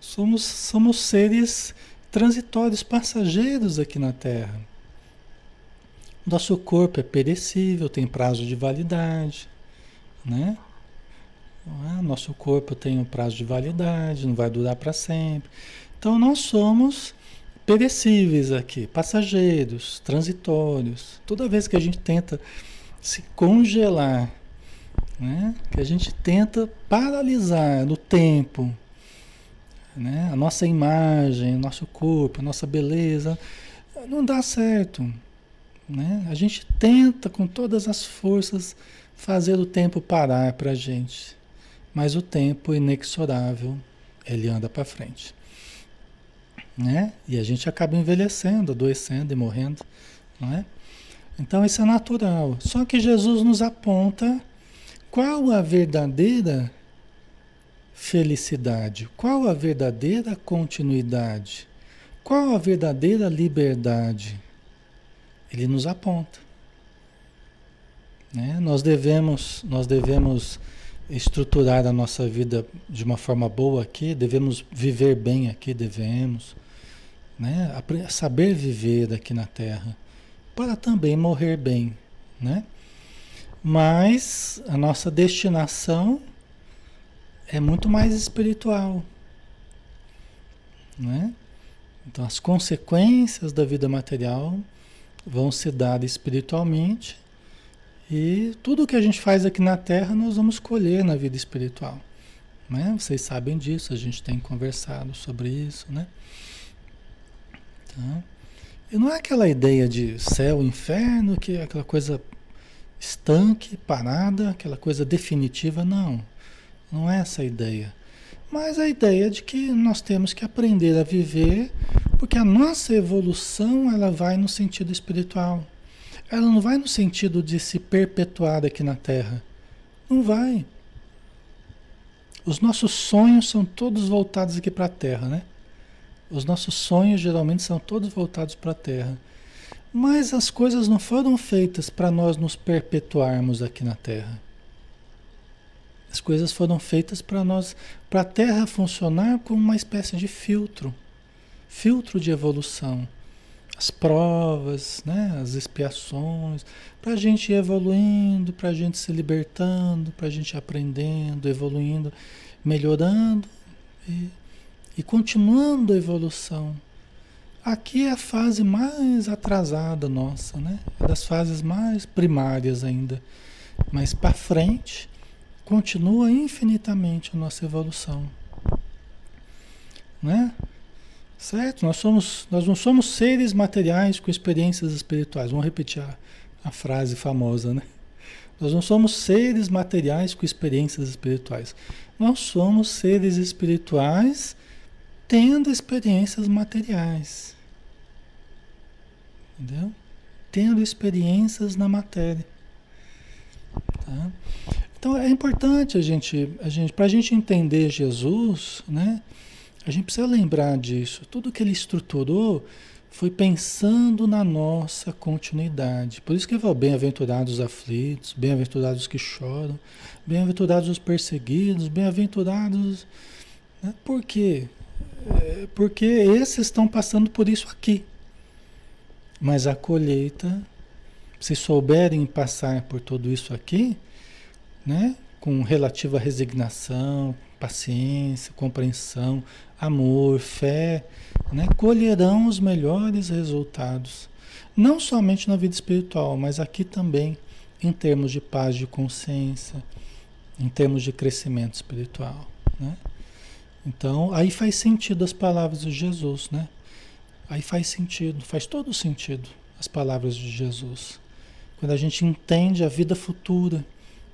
somos, somos seres transitórios, passageiros aqui na Terra. Nosso corpo é perecível, tem prazo de validade, né? É? Nosso corpo tem um prazo de validade, não vai durar para sempre. Então nós somos perecíveis aqui, passageiros, transitórios. Toda vez que a gente tenta se congelar, né? que a gente tenta paralisar no tempo, né? a nossa imagem, o nosso corpo, a nossa beleza, não dá certo. Né? A gente tenta com todas as forças fazer o tempo parar para a gente mas o tempo inexorável, ele anda para frente. Né? E a gente acaba envelhecendo, adoecendo e morrendo, não é? Então isso é natural. Só que Jesus nos aponta qual a verdadeira felicidade, qual a verdadeira continuidade, qual a verdadeira liberdade. Ele nos aponta. Né? Nós devemos, nós devemos estruturar a nossa vida de uma forma boa aqui, devemos viver bem aqui, devemos, né? Saber viver aqui na Terra, para também morrer bem, né? Mas a nossa destinação é muito mais espiritual, né? Então as consequências da vida material vão se dar espiritualmente e tudo que a gente faz aqui na Terra, nós vamos colher na vida espiritual. Né? Vocês sabem disso, a gente tem conversado sobre isso, né? Tá? E não é aquela ideia de céu, inferno, que é aquela coisa estanque, parada, aquela coisa definitiva, não. Não é essa a ideia. Mas a ideia de que nós temos que aprender a viver, porque a nossa evolução ela vai no sentido espiritual ela não vai no sentido de se perpetuar aqui na Terra. Não vai. Os nossos sonhos são todos voltados aqui para a Terra, né? Os nossos sonhos geralmente são todos voltados para a Terra. Mas as coisas não foram feitas para nós nos perpetuarmos aqui na Terra. As coisas foram feitas para nós, para a Terra funcionar como uma espécie de filtro, filtro de evolução as provas, né, as expiações, para a gente ir evoluindo, para a gente se libertando, para a gente aprendendo, evoluindo, melhorando e, e continuando a evolução. Aqui é a fase mais atrasada nossa, né? É das fases mais primárias ainda. Mas para frente continua infinitamente a nossa evolução. Né? Certo? Nós, somos, nós não somos seres materiais com experiências espirituais. Vamos repetir a, a frase famosa, né? Nós não somos seres materiais com experiências espirituais. Nós somos seres espirituais tendo experiências materiais. Entendeu? Tendo experiências na matéria. Tá? Então é importante a gente, a gente para a gente entender Jesus, né? A gente precisa lembrar disso. Tudo que ele estruturou foi pensando na nossa continuidade. Por isso que ele falou: bem-aventurados os aflitos, bem-aventurados os que choram, bem-aventurados os perseguidos, bem-aventurados. Né? Por quê? É porque esses estão passando por isso aqui. Mas a colheita, se souberem passar por tudo isso aqui, né? com relativa resignação, paciência, compreensão, amor, fé, né? colherão os melhores resultados. Não somente na vida espiritual, mas aqui também em termos de paz de consciência, em termos de crescimento espiritual. Né? Então, aí faz sentido as palavras de Jesus, né? Aí faz sentido, faz todo sentido as palavras de Jesus. Quando a gente entende a vida futura,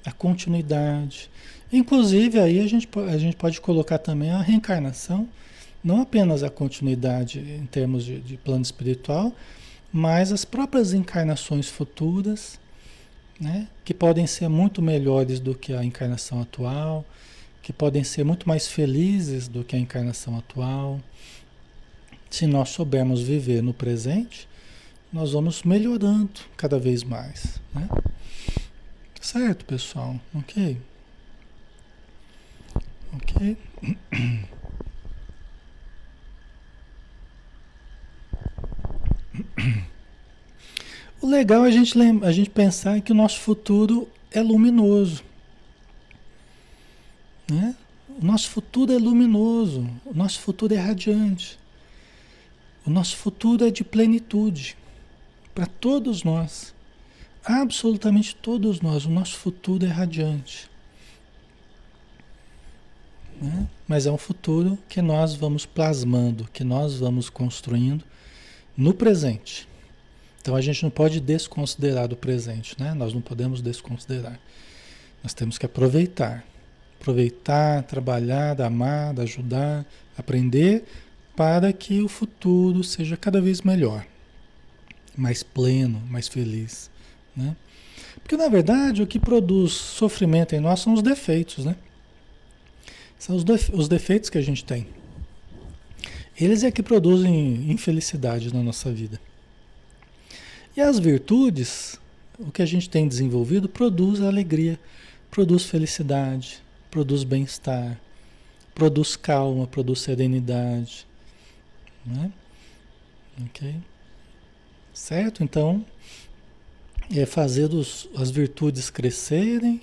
a continuidade. Inclusive, aí a gente, a gente pode colocar também a reencarnação, não apenas a continuidade em termos de, de plano espiritual, mas as próprias encarnações futuras, né? que podem ser muito melhores do que a encarnação atual, que podem ser muito mais felizes do que a encarnação atual. Se nós soubermos viver no presente, nós vamos melhorando cada vez mais. Né? Certo, pessoal? Ok? Ok? O legal é a gente, a gente pensar que o nosso futuro é luminoso. Né? O nosso futuro é luminoso, o nosso futuro é radiante. O nosso futuro é de plenitude para todos nós. Absolutamente todos nós. O nosso futuro é radiante. Né? Mas é um futuro que nós vamos plasmando, que nós vamos construindo no presente. Então a gente não pode desconsiderar do presente, né? Nós não podemos desconsiderar. Nós temos que aproveitar aproveitar, trabalhar, amar, ajudar, aprender, para que o futuro seja cada vez melhor, mais pleno, mais feliz. Né? Porque na verdade o que produz sofrimento em nós são os defeitos, né? São os, os defeitos que a gente tem. Eles é que produzem infelicidade na nossa vida. E as virtudes, o que a gente tem desenvolvido, produz alegria, produz felicidade, produz bem-estar, produz calma, produz serenidade. Né? Ok? Certo? Então, é fazer os, as virtudes crescerem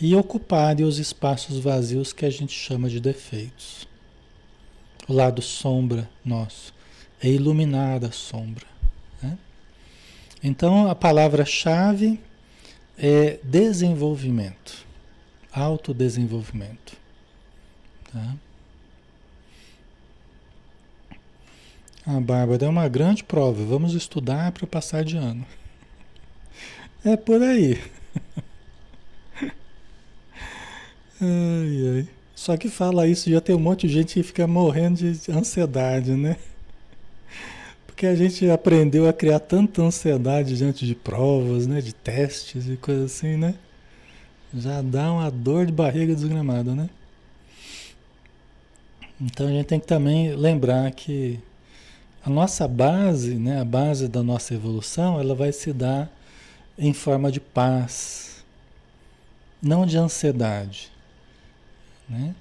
e ocuparem os espaços vazios que a gente chama de defeitos. O lado sombra nosso é iluminar a sombra. Né? Então, a palavra-chave é desenvolvimento autodesenvolvimento. Tá? A Bárbara é uma grande prova. Vamos estudar para passar de ano. (laughs) É por aí. (laughs) Ai, ai. Só que fala isso, já tem um monte de gente que fica morrendo de ansiedade, né? Porque a gente aprendeu a criar tanta ansiedade diante de provas, né? De testes e coisas assim, né? Já dá uma dor de barriga desgramada, né? Então a gente tem que também lembrar que a nossa base, né, a base da nossa evolução, ela vai se dar em forma de paz, não de ansiedade. Né?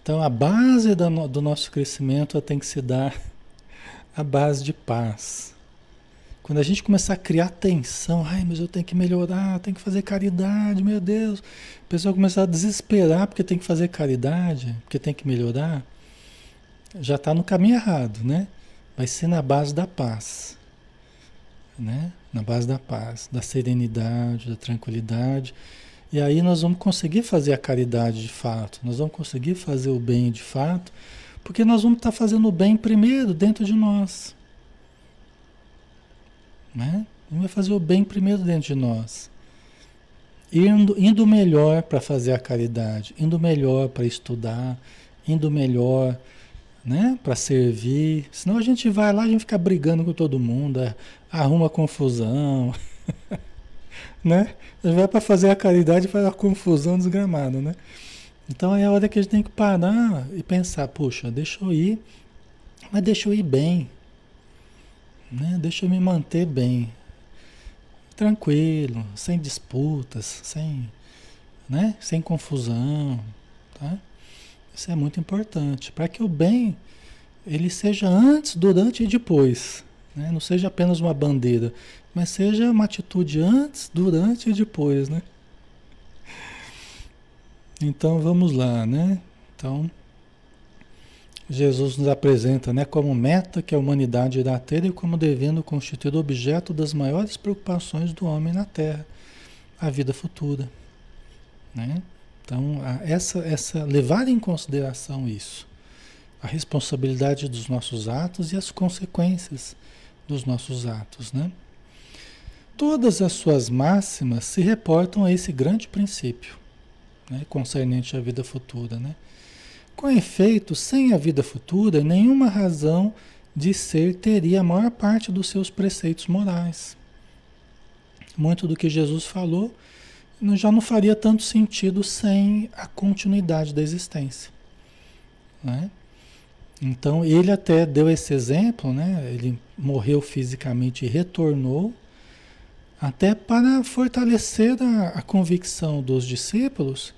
Então a base do nosso crescimento tem que se dar (laughs) a base de paz. Quando a gente começar a criar tensão, ai, mas eu tenho que melhorar, tenho que fazer caridade, meu Deus. A pessoa começar a desesperar porque tem que fazer caridade, porque tem que melhorar, já está no caminho errado, né? Vai ser na base da paz, né? Na base da paz, da serenidade, da tranquilidade. E aí nós vamos conseguir fazer a caridade de fato, nós vamos conseguir fazer o bem de fato, porque nós vamos estar tá fazendo o bem primeiro dentro de nós. Né? Vai fazer o bem primeiro dentro de nós. indo, indo melhor para fazer a caridade, indo melhor para estudar, indo melhor né, para servir. Senão a gente vai lá, a gente fica brigando com todo mundo, arruma confusão. (laughs) né? Vai para fazer a caridade faz a confusão desgramada, né? Então é a hora que a gente tem que parar e pensar, puxa, deixa eu ir, mas deixa eu ir bem. Né? Deixa eu me manter bem. Tranquilo, sem disputas, sem, né? sem confusão. Tá? Isso é muito importante. Para que o bem ele seja antes, durante e depois. Né? Não seja apenas uma bandeira, mas seja uma atitude antes, durante e depois. Né? Então vamos lá, né? Então, Jesus nos apresenta né, como meta que a humanidade irá ter e como devendo constituir objeto das maiores preocupações do homem na Terra, a vida futura. Né? Então, essa, essa, levar em consideração isso, a responsabilidade dos nossos atos e as consequências dos nossos atos. Né? Todas as suas máximas se reportam a esse grande princípio né, concernente à vida futura. Né? Com efeito, sem a vida futura, nenhuma razão de ser teria a maior parte dos seus preceitos morais. Muito do que Jesus falou já não faria tanto sentido sem a continuidade da existência. Né? Então ele até deu esse exemplo, né? ele morreu fisicamente e retornou, até para fortalecer a, a convicção dos discípulos,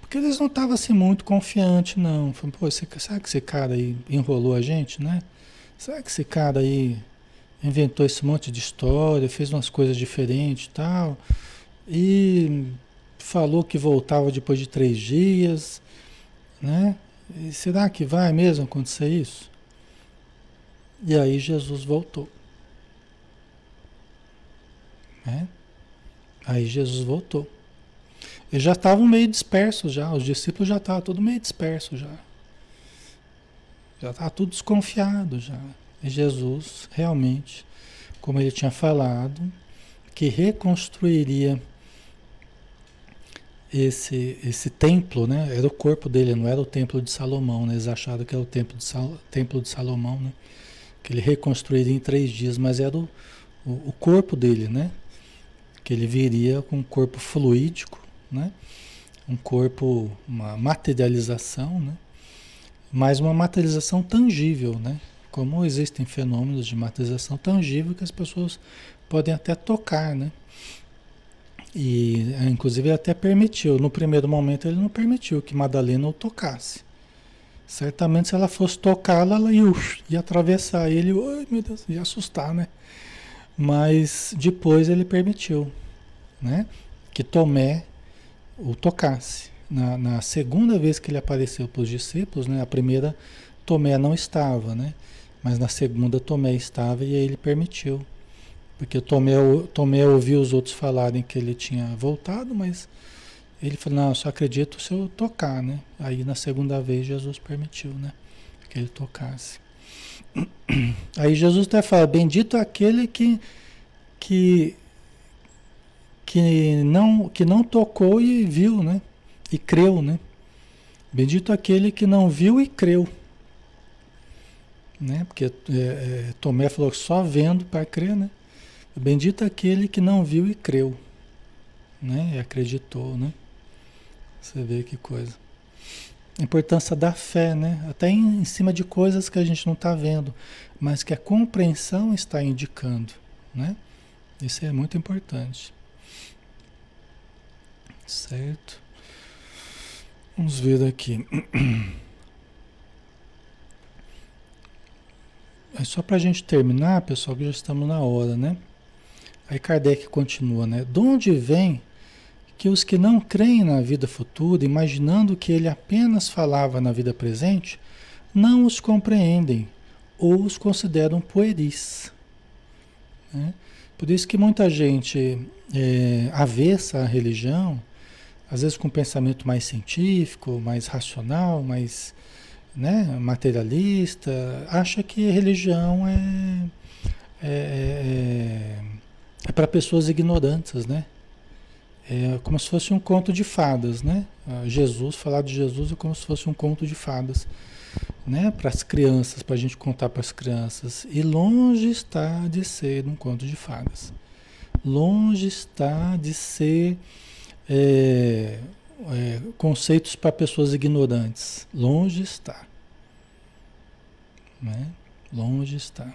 porque eles não estavam assim muito confiantes, não. Falaram, pô, esse, será que esse cara aí enrolou a gente, né? Será que esse cara aí inventou esse monte de história, fez umas coisas diferentes e tal, e falou que voltava depois de três dias, né? E será que vai mesmo acontecer isso? E aí Jesus voltou. Né? Aí Jesus voltou. Eles já estavam meio dispersos já, os discípulos já estavam tudo meio dispersos já. Já estava tudo desconfiado já. E Jesus realmente, como ele tinha falado, que reconstruiria esse, esse templo, né? Era o corpo dele, não era o templo de Salomão, né? Eles acharam que era o templo de, Sal, templo de Salomão, né? Que ele reconstruiria em três dias, mas era o, o, o corpo dele, né? Que ele viria com um corpo fluídico, né? um corpo, uma materialização, né? mas uma materialização tangível, né? como existem fenômenos de materialização tangível que as pessoas podem até tocar, né? E inclusive ele até permitiu, no primeiro momento ele não permitiu que Madalena o tocasse. Certamente se ela fosse tocá-la, ela ia, ia atravessar ele, ai meu Deus, ia assustar, né? Mas depois ele permitiu, né? Que Tomé o tocasse. Na, na segunda vez que ele apareceu para os discípulos, né? A primeira Tomé não estava, né? Mas na segunda Tomé estava e aí ele permitiu. Porque Tomé, Tomé ouviu os outros falarem que ele tinha voltado, mas ele falou, não, eu só acredito se eu tocar, né? Aí na segunda vez Jesus permitiu, né? Que ele tocasse. Aí Jesus até fala, bendito aquele que, que, que, não, que não tocou e viu, né? E creu, né? Bendito aquele que não viu e creu. Né? Porque é, é, Tomé falou só vendo para crer, né? Bendito aquele que não viu e creu, né? E acreditou, né? Você vê que coisa. A importância da fé, né? Até em, em cima de coisas que a gente não está vendo, mas que a compreensão está indicando, né? Isso é muito importante. Certo? Vamos ver aqui. É (clears throat) só para a gente terminar, pessoal, que já estamos na hora, né? Aí Kardec continua, né? De onde vem que os que não creem na vida futura, imaginando que ele apenas falava na vida presente, não os compreendem ou os consideram pueris. Né? Por isso que muita gente é, avessa à religião, às vezes com um pensamento mais científico, mais racional, mais né, materialista, acha que religião é, é, é, é para pessoas ignorantes, né? É como se fosse um conto de fadas, né? Jesus, falar de Jesus é como se fosse um conto de fadas, né? Para as crianças, para a gente contar para as crianças. E longe está de ser um conto de fadas. Longe está de ser é, é, conceitos para pessoas ignorantes. Longe está. Né? Longe está.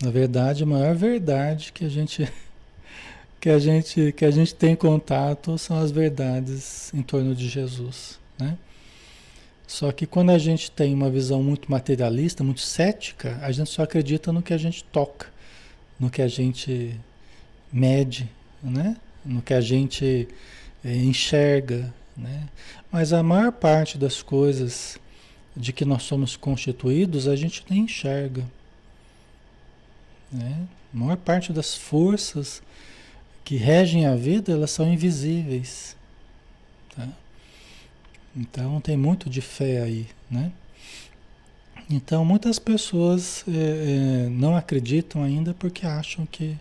Na verdade, a maior verdade que a gente que a gente que a gente tem contato são as verdades em torno de Jesus, né? Só que quando a gente tem uma visão muito materialista, muito cética, a gente só acredita no que a gente toca, no que a gente mede, né? No que a gente é, enxerga, né? Mas a maior parte das coisas de que nós somos constituídos, a gente nem enxerga. Né? A maior parte das forças que regem a vida, elas são invisíveis. Tá? Então tem muito de fé aí, né? Então muitas pessoas é, é, não acreditam ainda porque acham que,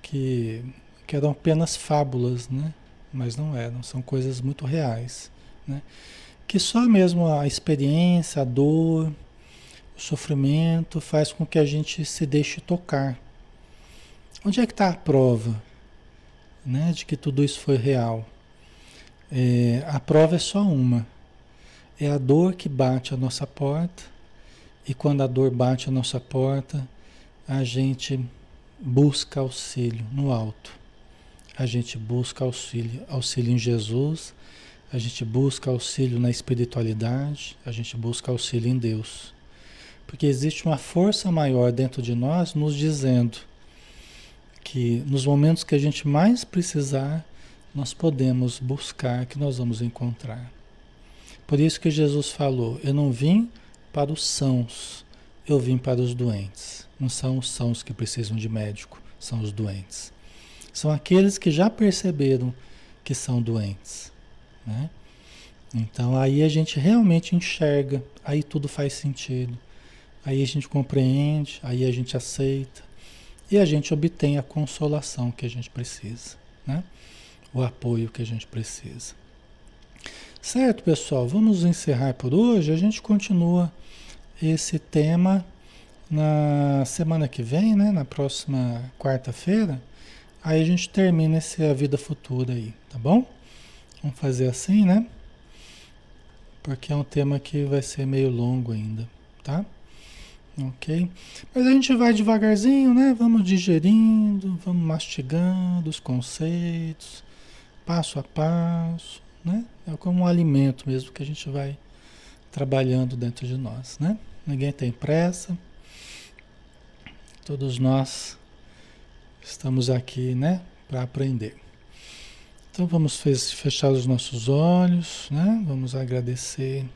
que, que eram apenas fábulas, né? Mas não eram, são coisas muito reais, né? Que só mesmo a experiência, a dor, o sofrimento faz com que a gente se deixe tocar. Onde é que está a prova né, de que tudo isso foi real. É, a prova é só uma. É a dor que bate a nossa porta, e quando a dor bate a nossa porta, a gente busca auxílio no alto. A gente busca auxílio, auxílio em Jesus, a gente busca auxílio na espiritualidade, a gente busca auxílio em Deus. Porque existe uma força maior dentro de nós nos dizendo: que nos momentos que a gente mais precisar, nós podemos buscar, que nós vamos encontrar. Por isso que Jesus falou: Eu não vim para os sãos, eu vim para os doentes. Não são os sãos que precisam de médico, são os doentes. São aqueles que já perceberam que são doentes. Né? Então aí a gente realmente enxerga, aí tudo faz sentido. Aí a gente compreende, aí a gente aceita, e a gente obtém a consolação que a gente precisa, né? O apoio que a gente precisa. Certo, pessoal? Vamos encerrar por hoje. A gente continua esse tema na semana que vem, né? Na próxima quarta-feira. Aí a gente termina esse A Vida Futura aí, tá bom? Vamos fazer assim, né? Porque é um tema que vai ser meio longo ainda, tá? Ok? Mas a gente vai devagarzinho, né? Vamos digerindo, vamos mastigando os conceitos, passo a passo, né? É como um alimento mesmo que a gente vai trabalhando dentro de nós, né? Ninguém tem pressa. Todos nós estamos aqui, né, para aprender. Então vamos fechar os nossos olhos, né? Vamos agradecer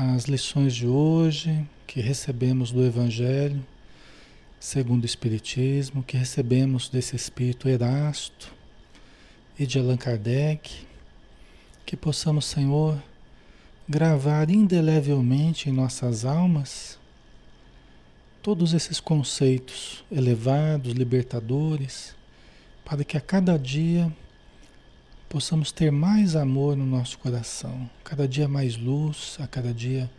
as lições de hoje, que recebemos do Evangelho, segundo o Espiritismo, que recebemos desse Espírito Erasto e de Allan Kardec, que possamos, Senhor, gravar indelevelmente em nossas almas todos esses conceitos elevados, libertadores, para que a cada dia possamos ter mais amor no nosso coração, cada dia mais luz, a cada dia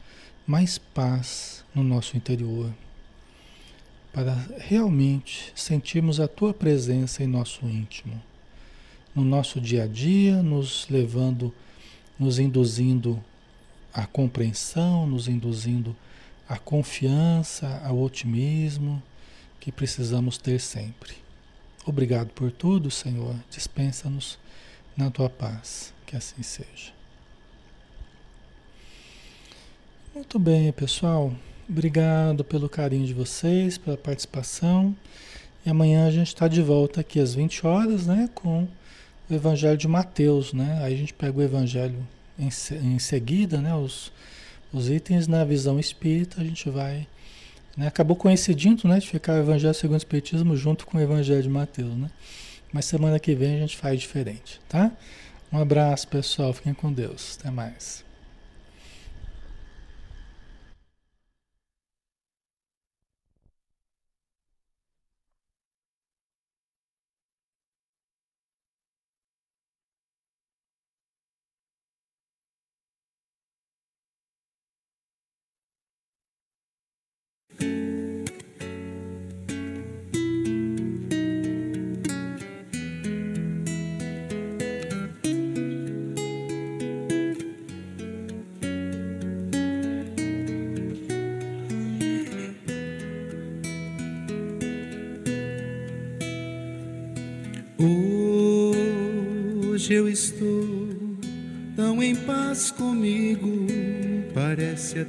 mais paz no nosso interior, para realmente sentirmos a tua presença em nosso íntimo, no nosso dia a dia, nos levando, nos induzindo à compreensão, nos induzindo à confiança, ao otimismo que precisamos ter sempre. Obrigado por tudo, Senhor. Dispensa-nos na tua paz. Que assim seja. Muito bem, pessoal. Obrigado pelo carinho de vocês, pela participação. E amanhã a gente está de volta aqui às 20 horas, né? Com o Evangelho de Mateus, né? Aí a gente pega o Evangelho em, em seguida, né? Os, os itens na visão espírita, a gente vai. Né? Acabou coincidindo, né? De ficar o Evangelho segundo o Espiritismo junto com o Evangelho de Mateus, né? Mas semana que vem a gente faz diferente, tá? Um abraço, pessoal. Fiquem com Deus. Até mais.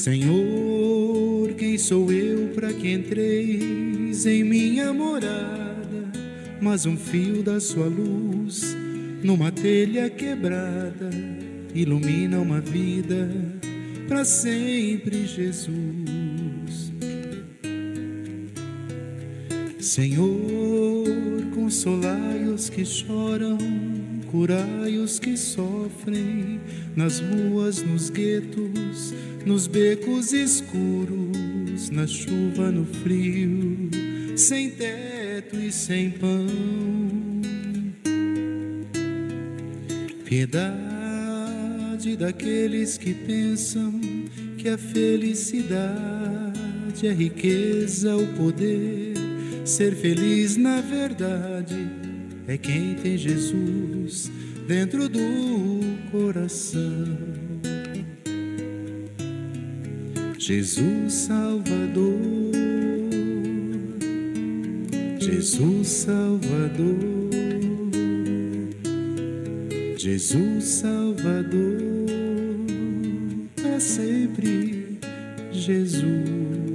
Senhor, quem sou eu para que entreis em minha morada? Mas um fio da sua luz numa telha quebrada ilumina uma vida para sempre, Jesus. Senhor, consolai os que choram, curai os que sofrem, nas ruas, nos guetos, nos becos escuros, na chuva, no frio, sem teto e sem pão. Piedade daqueles que pensam que a felicidade é riqueza, o poder Ser feliz na verdade é quem tem Jesus dentro do coração. Jesus Salvador, Jesus Salvador, Jesus Salvador, para sempre Jesus.